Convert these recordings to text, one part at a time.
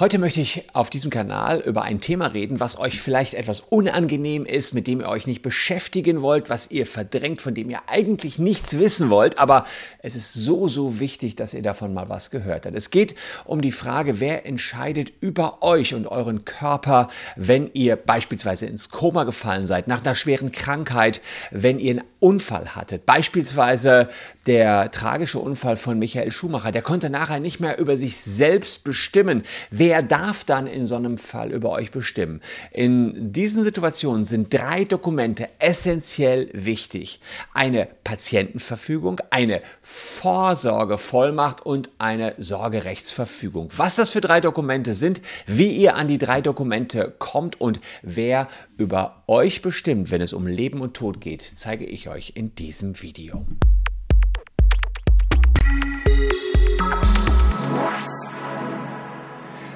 Heute möchte ich auf diesem Kanal über ein Thema reden, was euch vielleicht etwas unangenehm ist, mit dem ihr euch nicht beschäftigen wollt, was ihr verdrängt, von dem ihr eigentlich nichts wissen wollt, aber es ist so, so wichtig, dass ihr davon mal was gehört habt. Es geht um die Frage, wer entscheidet über euch und euren Körper, wenn ihr beispielsweise ins Koma gefallen seid, nach einer schweren Krankheit, wenn ihr einen Unfall hattet. Beispielsweise der tragische Unfall von Michael Schumacher, der konnte nachher nicht mehr über sich selbst bestimmen. Wer darf dann in so einem Fall über euch bestimmen? In diesen Situationen sind drei Dokumente essentiell wichtig. Eine Patientenverfügung, eine Vorsorgevollmacht und eine Sorgerechtsverfügung. Was das für drei Dokumente sind, wie ihr an die drei Dokumente kommt und wer über euch bestimmt, wenn es um Leben und Tod geht, zeige ich euch in diesem Video.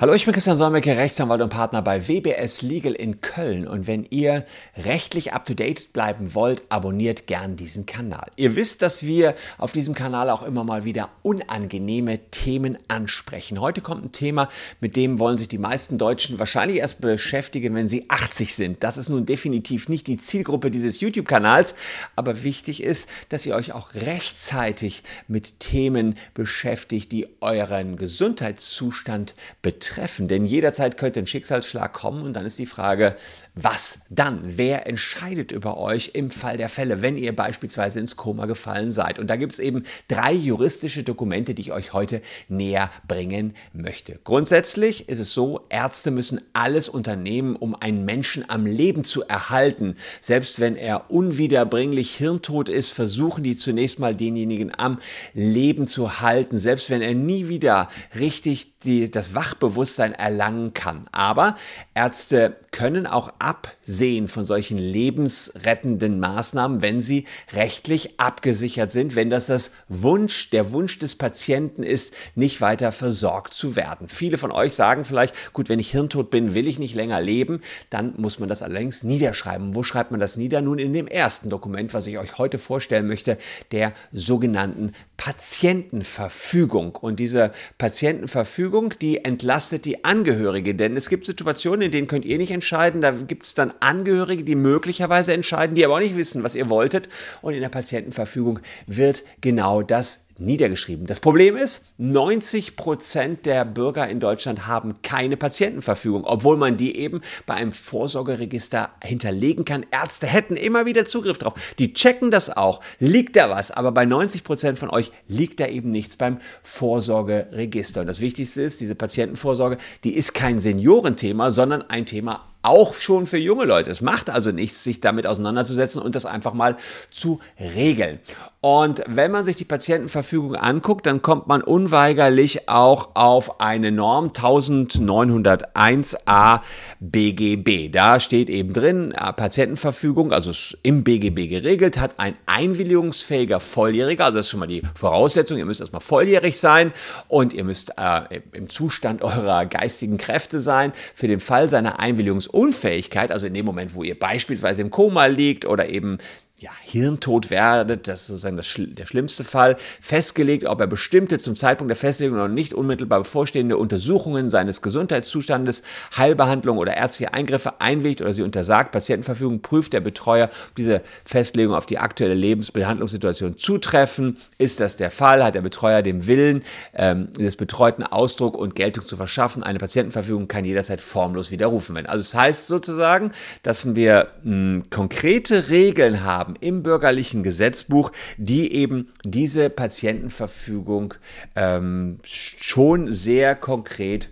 Hallo, ich bin Christian Solmecke, Rechtsanwalt und Partner bei WBS Legal in Köln. Und wenn ihr rechtlich up-to-date bleiben wollt, abonniert gern diesen Kanal. Ihr wisst, dass wir auf diesem Kanal auch immer mal wieder unangenehme Themen ansprechen. Heute kommt ein Thema, mit dem wollen sich die meisten Deutschen wahrscheinlich erst beschäftigen, wenn sie 80 sind. Das ist nun definitiv nicht die Zielgruppe dieses YouTube-Kanals, aber wichtig ist, dass ihr euch auch rechtzeitig mit Themen beschäftigt, die euren Gesundheitszustand betreffen treffen, denn jederzeit könnte ein Schicksalsschlag kommen und dann ist die Frage, was dann? Wer entscheidet über euch im Fall der Fälle, wenn ihr beispielsweise ins Koma gefallen seid? Und da gibt es eben drei juristische Dokumente, die ich euch heute näher bringen möchte. Grundsätzlich ist es so, Ärzte müssen alles unternehmen, um einen Menschen am Leben zu erhalten. Selbst wenn er unwiederbringlich hirntot ist, versuchen die zunächst mal denjenigen am Leben zu halten, selbst wenn er nie wieder richtig die, das Wachbewusstsein erlangen kann. Aber Ärzte können auch ab absehen von solchen lebensrettenden Maßnahmen, wenn sie rechtlich abgesichert sind, wenn das das Wunsch, der Wunsch des Patienten ist, nicht weiter versorgt zu werden. Viele von euch sagen vielleicht, gut, wenn ich hirntot bin, will ich nicht länger leben, dann muss man das allerdings niederschreiben. Wo schreibt man das nieder? Nun in dem ersten Dokument, was ich euch heute vorstellen möchte, der sogenannten Patientenverfügung. Und diese Patientenverfügung, die entlastet die Angehörige, denn es gibt Situationen, in denen könnt ihr nicht entscheiden, da gibt es dann Angehörige, die möglicherweise entscheiden, die aber auch nicht wissen, was ihr wolltet. Und in der Patientenverfügung wird genau das niedergeschrieben. Das Problem ist, 90 Prozent der Bürger in Deutschland haben keine Patientenverfügung, obwohl man die eben bei einem Vorsorgeregister hinterlegen kann. Ärzte hätten immer wieder Zugriff drauf. Die checken das auch. Liegt da was? Aber bei 90 Prozent von euch liegt da eben nichts beim Vorsorgeregister. Und das Wichtigste ist, diese Patientenvorsorge, die ist kein Seniorenthema, sondern ein Thema auch schon für junge Leute. Es macht also nichts, sich damit auseinanderzusetzen und das einfach mal zu regeln. Und wenn man sich die Patientenverfügung anguckt, dann kommt man unweigerlich auch auf eine Norm 1901a BGB. Da steht eben drin, äh, Patientenverfügung, also im BGB geregelt, hat ein einwilligungsfähiger Volljähriger, also das ist schon mal die Voraussetzung, ihr müsst erstmal volljährig sein und ihr müsst äh, im Zustand eurer geistigen Kräfte sein. Für den Fall seiner Einwilligungsunfähigkeit, also in dem Moment, wo ihr beispielsweise im Koma liegt oder eben ja, hirntot werdet, das ist sozusagen das, der schlimmste Fall, festgelegt, ob er bestimmte zum Zeitpunkt der Festlegung noch nicht unmittelbar bevorstehende Untersuchungen seines Gesundheitszustandes, Heilbehandlung oder ärztliche Eingriffe einwilligt oder sie untersagt. Patientenverfügung prüft der Betreuer, ob diese Festlegung auf die aktuelle Lebensbehandlungssituation zutreffen. Ist das der Fall? Hat der Betreuer den Willen ähm, des Betreuten Ausdruck und Geltung zu verschaffen? Eine Patientenverfügung kann jederzeit formlos widerrufen werden. Also es das heißt sozusagen, dass wir mh, konkrete Regeln haben, haben im bürgerlichen Gesetzbuch, die eben diese Patientenverfügung ähm, schon sehr konkret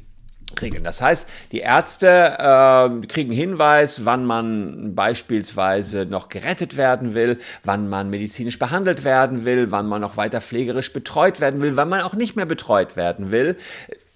regeln. Das heißt, die Ärzte äh, kriegen Hinweis, wann man beispielsweise noch gerettet werden will, wann man medizinisch behandelt werden will, wann man noch weiter pflegerisch betreut werden will, wann man auch nicht mehr betreut werden will.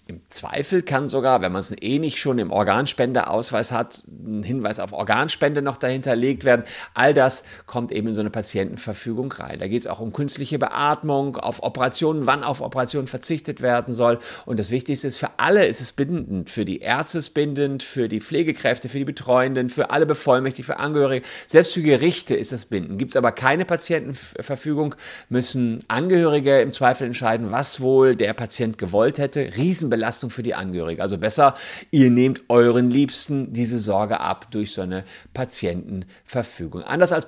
Im Zweifel kann sogar, wenn man es eh nicht schon im Organspendeausweis hat, ein Hinweis auf Organspende noch dahinter legt werden. All das kommt eben in so eine Patientenverfügung rein. Da geht es auch um künstliche Beatmung, auf Operationen, wann auf Operationen verzichtet werden soll. Und das Wichtigste ist, für alle ist es bindend. Für die Ärzte ist es bindend, für die Pflegekräfte, für die Betreuenden, für alle Bevollmächtigten, für Angehörige. Selbst für Gerichte ist das bindend. Gibt es aber keine Patientenverfügung, müssen Angehörige im Zweifel entscheiden, was wohl der Patient gewollt hätte. Riesenbelastung Belastung für die Angehörigen. Also besser, ihr nehmt euren Liebsten diese Sorge ab durch so eine Patientenverfügung. Anders als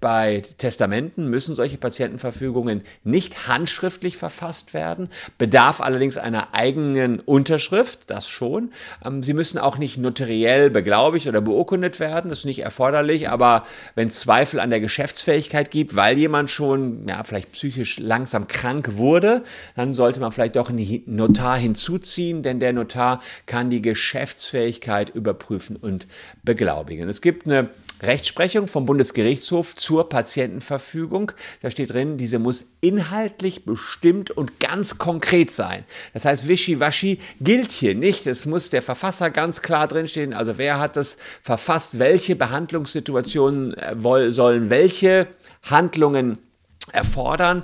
bei Testamenten müssen solche Patientenverfügungen nicht handschriftlich verfasst werden, bedarf allerdings einer eigenen Unterschrift, das schon. Ähm, sie müssen auch nicht notariell beglaubigt oder beurkundet werden, das ist nicht erforderlich, aber wenn Zweifel an der Geschäftsfähigkeit gibt, weil jemand schon ja, vielleicht psychisch langsam krank wurde, dann sollte man vielleicht doch einen Notar hinzuziehen, denn der Notar kann die Geschäftsfähigkeit überprüfen und beglaubigen. Es gibt eine Rechtsprechung vom Bundesgerichtshof zur Patientenverfügung. Da steht drin, diese muss inhaltlich bestimmt und ganz konkret sein. Das heißt, Wischiwaschi gilt hier nicht. Es muss der Verfasser ganz klar drinstehen. Also wer hat das verfasst? Welche Behandlungssituationen äh, sollen welche Handlungen erfordern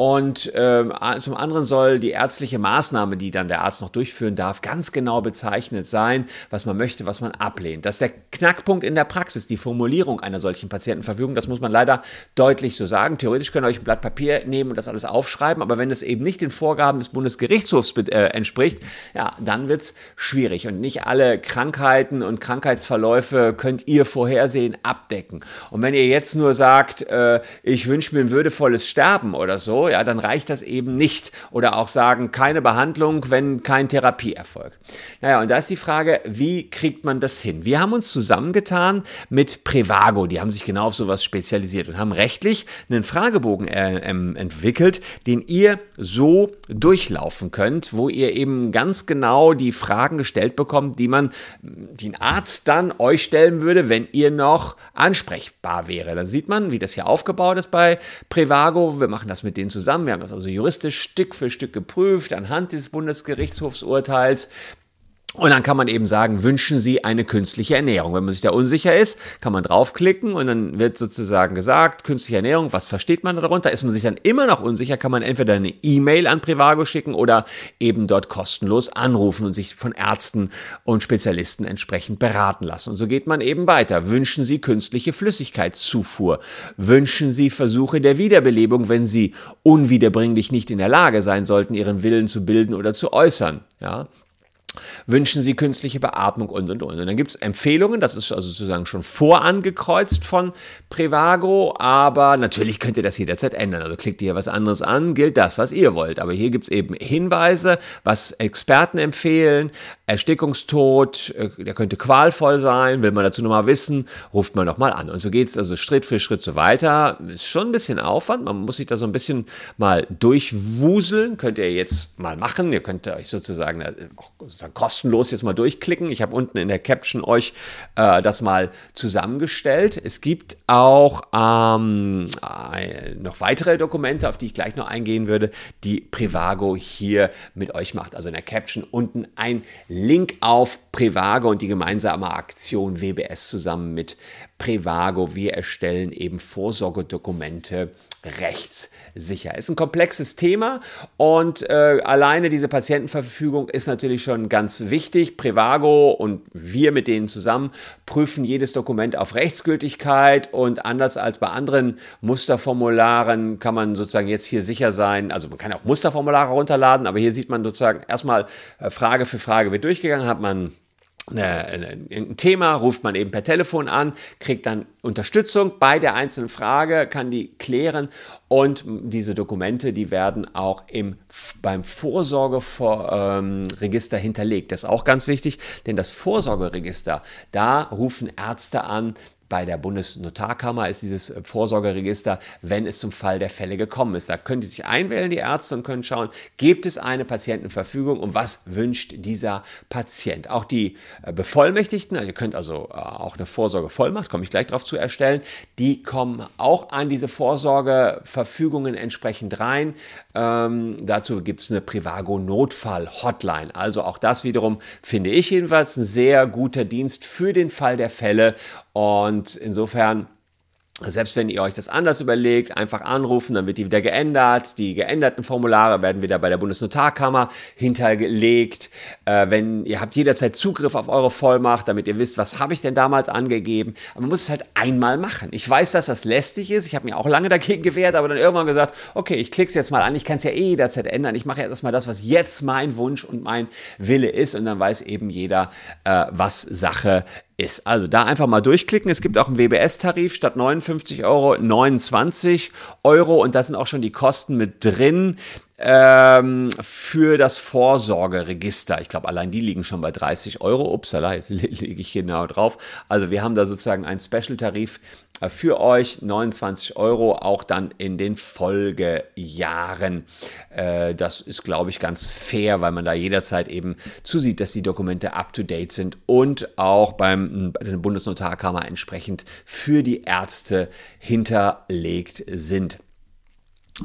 und äh, zum anderen soll die ärztliche Maßnahme, die dann der Arzt noch durchführen darf, ganz genau bezeichnet sein, was man möchte, was man ablehnt. Das ist der Knackpunkt in der Praxis, die Formulierung einer solchen Patientenverfügung. Das muss man leider deutlich so sagen. Theoretisch könnt ihr euch ein Blatt Papier nehmen und das alles aufschreiben, aber wenn es eben nicht den Vorgaben des Bundesgerichtshofs äh, entspricht, ja, dann wird es schwierig. Und nicht alle Krankheiten und Krankheitsverläufe könnt ihr vorhersehen, abdecken. Und wenn ihr jetzt nur sagt, äh, ich wünsche mir ein würdevolles Sterben oder so, ja, dann reicht das eben nicht. Oder auch sagen, keine Behandlung, wenn kein Therapieerfolg. Naja, und da ist die Frage, wie kriegt man das hin? Wir haben uns zusammengetan mit Prevago, die haben sich genau auf sowas spezialisiert und haben rechtlich einen Fragebogen äh, ähm, entwickelt, den ihr so durchlaufen könnt, wo ihr eben ganz genau die Fragen gestellt bekommt, die man, die ein Arzt dann euch stellen würde, wenn ihr noch ansprechbar wäre. Dann sieht man, wie das hier aufgebaut ist bei Prevago. Wir machen das mit denen zusammen. Wir haben das also juristisch Stück für Stück geprüft anhand des Bundesgerichtshofsurteils. Und dann kann man eben sagen, wünschen Sie eine künstliche Ernährung. Wenn man sich da unsicher ist, kann man draufklicken und dann wird sozusagen gesagt, künstliche Ernährung, was versteht man darunter? Ist man sich dann immer noch unsicher, kann man entweder eine E-Mail an Privago schicken oder eben dort kostenlos anrufen und sich von Ärzten und Spezialisten entsprechend beraten lassen. Und so geht man eben weiter. Wünschen Sie künstliche Flüssigkeitszufuhr? Wünschen Sie Versuche der Wiederbelebung, wenn Sie unwiederbringlich nicht in der Lage sein sollten, Ihren Willen zu bilden oder zu äußern? Ja, wünschen Sie künstliche Beatmung und und und. Und dann gibt es Empfehlungen, das ist also sozusagen schon vorangekreuzt von Prevago, aber natürlich könnt ihr das jederzeit ändern. Also klickt ihr was anderes an, gilt das, was ihr wollt. Aber hier gibt es eben Hinweise, was Experten empfehlen. Erstickungstod, äh, der könnte qualvoll sein, will man dazu nochmal wissen, ruft man nochmal an. Und so geht es also Schritt für Schritt so weiter. Ist schon ein bisschen Aufwand, man muss sich da so ein bisschen mal durchwuseln. Könnt ihr jetzt mal machen. Ihr könnt euch sozusagen äh, sozusagen kostenlos jetzt mal durchklicken. Ich habe unten in der Caption euch äh, das mal zusammengestellt. Es gibt auch ähm, noch weitere Dokumente, auf die ich gleich noch eingehen würde, die Privago hier mit euch macht. Also in der Caption unten ein Link auf Privago und die gemeinsame Aktion WBS zusammen mit Privago. Wir erstellen eben Vorsorgedokumente rechtssicher. Ist ein komplexes Thema und äh, alleine diese Patientenverfügung ist natürlich schon ganz wichtig. Privago und wir mit denen zusammen prüfen jedes Dokument auf Rechtsgültigkeit und anders als bei anderen Musterformularen kann man sozusagen jetzt hier sicher sein, also man kann auch Musterformulare runterladen, aber hier sieht man sozusagen erstmal äh, Frage für Frage wird durchgegangen, hat man ein Thema, ruft man eben per Telefon an, kriegt dann Unterstützung bei der einzelnen Frage, kann die klären und diese Dokumente, die werden auch im, beim Vorsorgeregister ähm, hinterlegt. Das ist auch ganz wichtig, denn das Vorsorgeregister, da rufen Ärzte an, bei der Bundesnotarkammer ist dieses äh, Vorsorgeregister, wenn es zum Fall der Fälle gekommen ist. Da können die sich einwählen, die Ärzte, und können schauen, gibt es eine Patientenverfügung und was wünscht dieser Patient. Auch die äh, Bevollmächtigten, ihr könnt also äh, auch eine Vorsorgevollmacht, komme ich gleich darauf zu erstellen, die kommen auch an diese Vorsorgeverfügungen entsprechend rein. Ähm, dazu gibt es eine Privago-Notfall-Hotline. Also auch das wiederum finde ich jedenfalls ein sehr guter Dienst für den Fall der Fälle und insofern selbst wenn ihr euch das anders überlegt, einfach anrufen, dann wird die wieder geändert. Die geänderten Formulare werden wieder bei der Bundesnotarkammer hinterlegt. Äh, wenn ihr habt jederzeit Zugriff auf eure Vollmacht, damit ihr wisst, was habe ich denn damals angegeben. Aber man muss es halt einmal machen. Ich weiß, dass das lästig ist. Ich habe mir auch lange dagegen gewehrt, aber dann irgendwann gesagt, okay, ich klicke es jetzt mal an. Ich kann es ja eh jederzeit ändern. Ich mache jetzt mal das, was jetzt mein Wunsch und mein Wille ist. Und dann weiß eben jeder, äh, was Sache ist. Also da einfach mal durchklicken. Es gibt auch einen WBS-Tarif statt 59 Euro 29 Euro und da sind auch schon die Kosten mit drin ähm, für das Vorsorgeregister. Ich glaube, allein die liegen schon bei 30 Euro. Upsala, jetzt lege ich genau drauf. Also wir haben da sozusagen einen Special-Tarif äh, für euch, 29 Euro, auch dann in den Folgejahren. Äh, das ist, glaube ich, ganz fair, weil man da jederzeit eben zusieht, dass die Dokumente up-to-date sind und auch beim, bei der Bundesnotarkammer entsprechend für die Ärzte hinterlegt sind.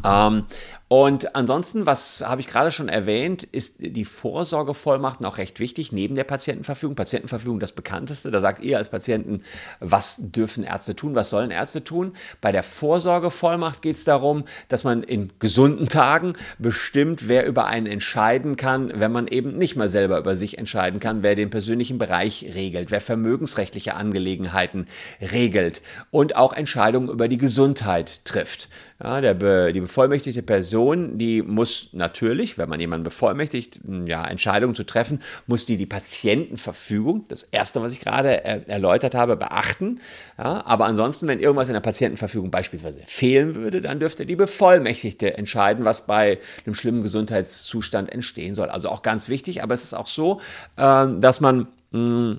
Ähm, und ansonsten, was habe ich gerade schon erwähnt, ist die Vorsorgevollmacht auch recht wichtig, neben der Patientenverfügung. Patientenverfügung das bekannteste, da sagt ihr als Patienten, was dürfen Ärzte tun, was sollen Ärzte tun. Bei der Vorsorgevollmacht geht es darum, dass man in gesunden Tagen bestimmt, wer über einen entscheiden kann, wenn man eben nicht mal selber über sich entscheiden kann, wer den persönlichen Bereich regelt, wer vermögensrechtliche Angelegenheiten regelt und auch Entscheidungen über die Gesundheit trifft. Ja, der, die bevollmächtigte Person, die muss natürlich, wenn man jemanden bevollmächtigt, ja, Entscheidungen zu treffen, muss die die Patientenverfügung, das erste, was ich gerade äh, erläutert habe, beachten. Ja, aber ansonsten, wenn irgendwas in der Patientenverfügung beispielsweise fehlen würde, dann dürfte die Bevollmächtigte entscheiden, was bei einem schlimmen Gesundheitszustand entstehen soll. Also auch ganz wichtig, aber es ist auch so, äh, dass man mh,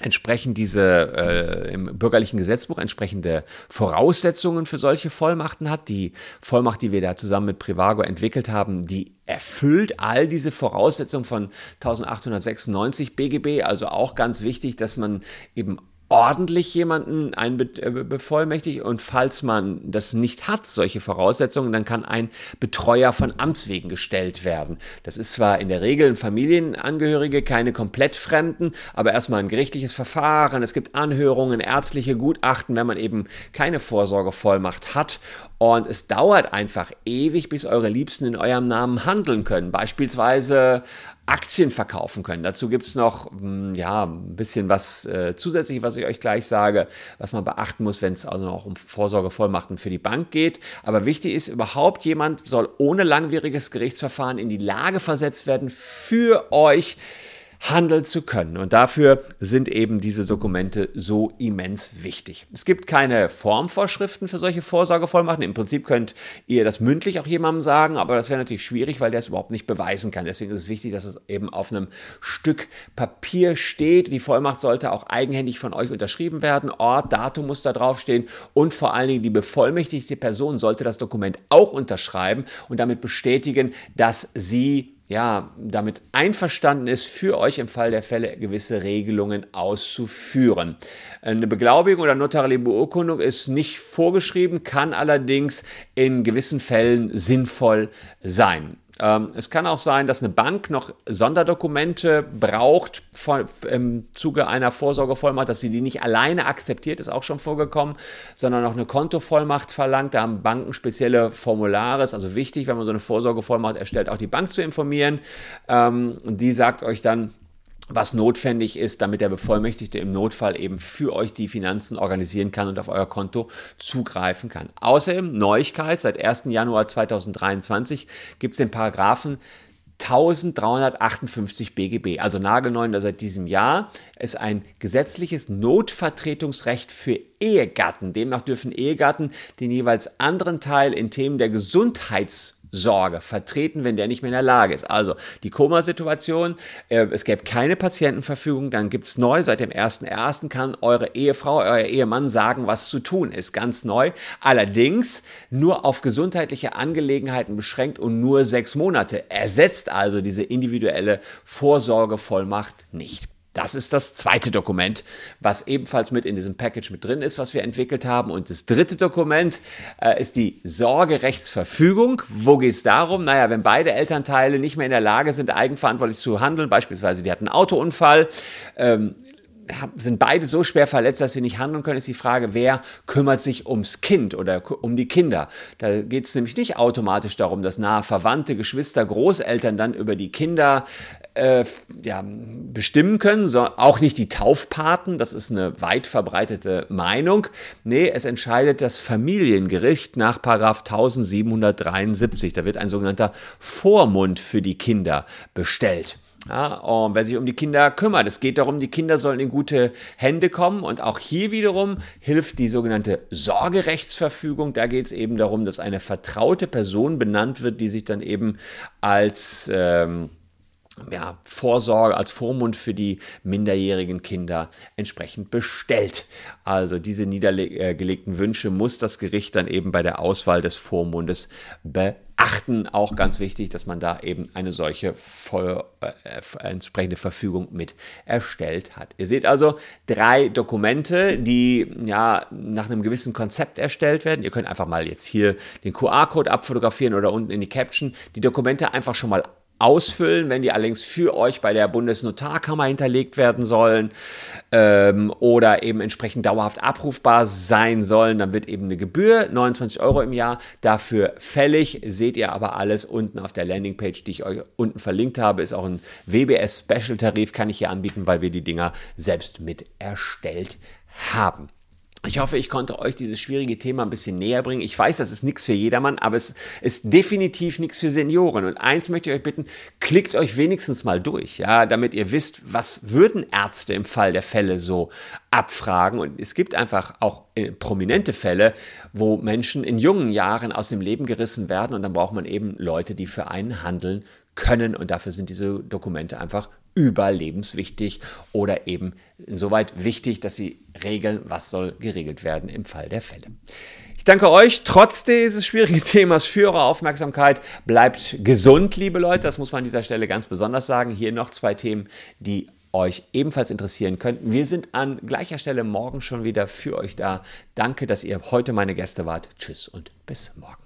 entsprechend diese äh, im bürgerlichen Gesetzbuch entsprechende Voraussetzungen für solche Vollmachten hat. Die Vollmacht, die wir da zusammen mit Privago entwickelt haben, die erfüllt all diese Voraussetzungen von 1896 BGB. Also auch ganz wichtig, dass man eben ordentlich jemanden äh, bevollmächtigt und falls man das nicht hat, solche Voraussetzungen, dann kann ein Betreuer von Amts wegen gestellt werden. Das ist zwar in der Regel ein Familienangehörige, keine komplett Fremden, aber erstmal ein gerichtliches Verfahren, es gibt Anhörungen, ärztliche Gutachten, wenn man eben keine Vorsorgevollmacht hat und es dauert einfach ewig, bis eure Liebsten in eurem Namen handeln können. Beispielsweise Aktien verkaufen können. Dazu gibt es noch hm, ja, ein bisschen was äh, zusätzlich, was ich euch gleich sage, was man beachten muss, wenn es also noch um Vorsorgevollmachten für die Bank geht. Aber wichtig ist, überhaupt jemand soll ohne langwieriges Gerichtsverfahren in die Lage versetzt werden, für euch handeln zu können. Und dafür sind eben diese Dokumente so immens wichtig. Es gibt keine Formvorschriften für solche Vorsorgevollmachten. Im Prinzip könnt ihr das mündlich auch jemandem sagen, aber das wäre natürlich schwierig, weil der es überhaupt nicht beweisen kann. Deswegen ist es wichtig, dass es eben auf einem Stück Papier steht. Die Vollmacht sollte auch eigenhändig von euch unterschrieben werden. Ort, Datum muss da draufstehen und vor allen Dingen die bevollmächtigte Person sollte das Dokument auch unterschreiben und damit bestätigen, dass sie ja, damit einverstanden ist, für euch im Fall der Fälle gewisse Regelungen auszuführen. Eine Beglaubigung oder notarielle Beurkundung ist nicht vorgeschrieben, kann allerdings in gewissen Fällen sinnvoll sein. Ähm, es kann auch sein, dass eine Bank noch Sonderdokumente braucht von, im Zuge einer Vorsorgevollmacht, dass sie die nicht alleine akzeptiert, ist auch schon vorgekommen, sondern noch eine Kontovollmacht verlangt. Da haben Banken spezielle Formulare. Ist also wichtig, wenn man so eine Vorsorgevollmacht erstellt, auch die Bank zu informieren. Ähm, und die sagt euch dann, was notwendig ist, damit der Bevollmächtigte im Notfall eben für euch die Finanzen organisieren kann und auf euer Konto zugreifen kann. Außerdem Neuigkeit, seit 1. Januar 2023 gibt es den Paragraphen 1358 BGB, also nagelneu seit diesem Jahr, ist ein gesetzliches Notvertretungsrecht für Ehegatten. Demnach dürfen Ehegatten den jeweils anderen Teil in Themen der Gesundheits Sorge vertreten, wenn der nicht mehr in der Lage ist. Also die Koma-Situation, äh, es gäbe keine Patientenverfügung, dann gibt es neu, seit dem 1.1. kann eure Ehefrau, euer Ehemann sagen, was zu tun ist, ganz neu. Allerdings nur auf gesundheitliche Angelegenheiten beschränkt und nur sechs Monate. Ersetzt also diese individuelle Vorsorgevollmacht nicht. Das ist das zweite Dokument, was ebenfalls mit in diesem Package mit drin ist, was wir entwickelt haben. Und das dritte Dokument äh, ist die Sorgerechtsverfügung. Wo geht es darum? Naja, wenn beide Elternteile nicht mehr in der Lage sind, eigenverantwortlich zu handeln, beispielsweise die hatten einen Autounfall, ähm, sind beide so schwer verletzt, dass sie nicht handeln können, ist die Frage, wer kümmert sich ums Kind oder um die Kinder. Da geht es nämlich nicht automatisch darum, dass nahe Verwandte, Geschwister, Großeltern dann über die Kinder äh, ja, bestimmen können, so, auch nicht die Taufpaten, das ist eine weit verbreitete Meinung. Nee, es entscheidet das Familiengericht nach 1773. Da wird ein sogenannter Vormund für die Kinder bestellt. Ja, und wer sich um die Kinder kümmert. Es geht darum, die Kinder sollen in gute Hände kommen. Und auch hier wiederum hilft die sogenannte Sorgerechtsverfügung. Da geht es eben darum, dass eine vertraute Person benannt wird, die sich dann eben als ähm, ja, Vorsorge, als Vormund für die minderjährigen Kinder entsprechend bestellt. Also diese niedergelegten Wünsche muss das Gericht dann eben bei der Auswahl des Vormundes beachten. Auch ganz wichtig, dass man da eben eine solche voll, äh, entsprechende Verfügung mit erstellt hat. Ihr seht also drei Dokumente, die ja nach einem gewissen Konzept erstellt werden. Ihr könnt einfach mal jetzt hier den QR-Code abfotografieren oder unten in die Caption die Dokumente einfach schon mal ausfüllen, wenn die allerdings für euch bei der Bundesnotarkammer hinterlegt werden sollen ähm, oder eben entsprechend dauerhaft abrufbar sein sollen, dann wird eben eine Gebühr, 29 Euro im Jahr, dafür fällig. Seht ihr aber alles unten auf der Landingpage, die ich euch unten verlinkt habe, ist auch ein WBS Special Tarif, kann ich hier anbieten, weil wir die Dinger selbst mit erstellt haben. Ich hoffe, ich konnte euch dieses schwierige Thema ein bisschen näher bringen. Ich weiß, das ist nichts für jedermann, aber es ist definitiv nichts für Senioren. Und eins möchte ich euch bitten, klickt euch wenigstens mal durch, ja, damit ihr wisst, was würden Ärzte im Fall der Fälle so abfragen. Und es gibt einfach auch äh, prominente Fälle, wo Menschen in jungen Jahren aus dem Leben gerissen werden und dann braucht man eben Leute, die für einen handeln können. Und dafür sind diese Dokumente einfach überlebenswichtig oder eben insoweit wichtig, dass sie regeln, was soll geregelt werden im Fall der Fälle. Ich danke euch trotz dieses schwierigen Themas für eure Aufmerksamkeit. Bleibt gesund, liebe Leute. Das muss man an dieser Stelle ganz besonders sagen. Hier noch zwei Themen, die euch ebenfalls interessieren könnten. Wir sind an gleicher Stelle morgen schon wieder für euch da. Danke, dass ihr heute meine Gäste wart. Tschüss und bis morgen.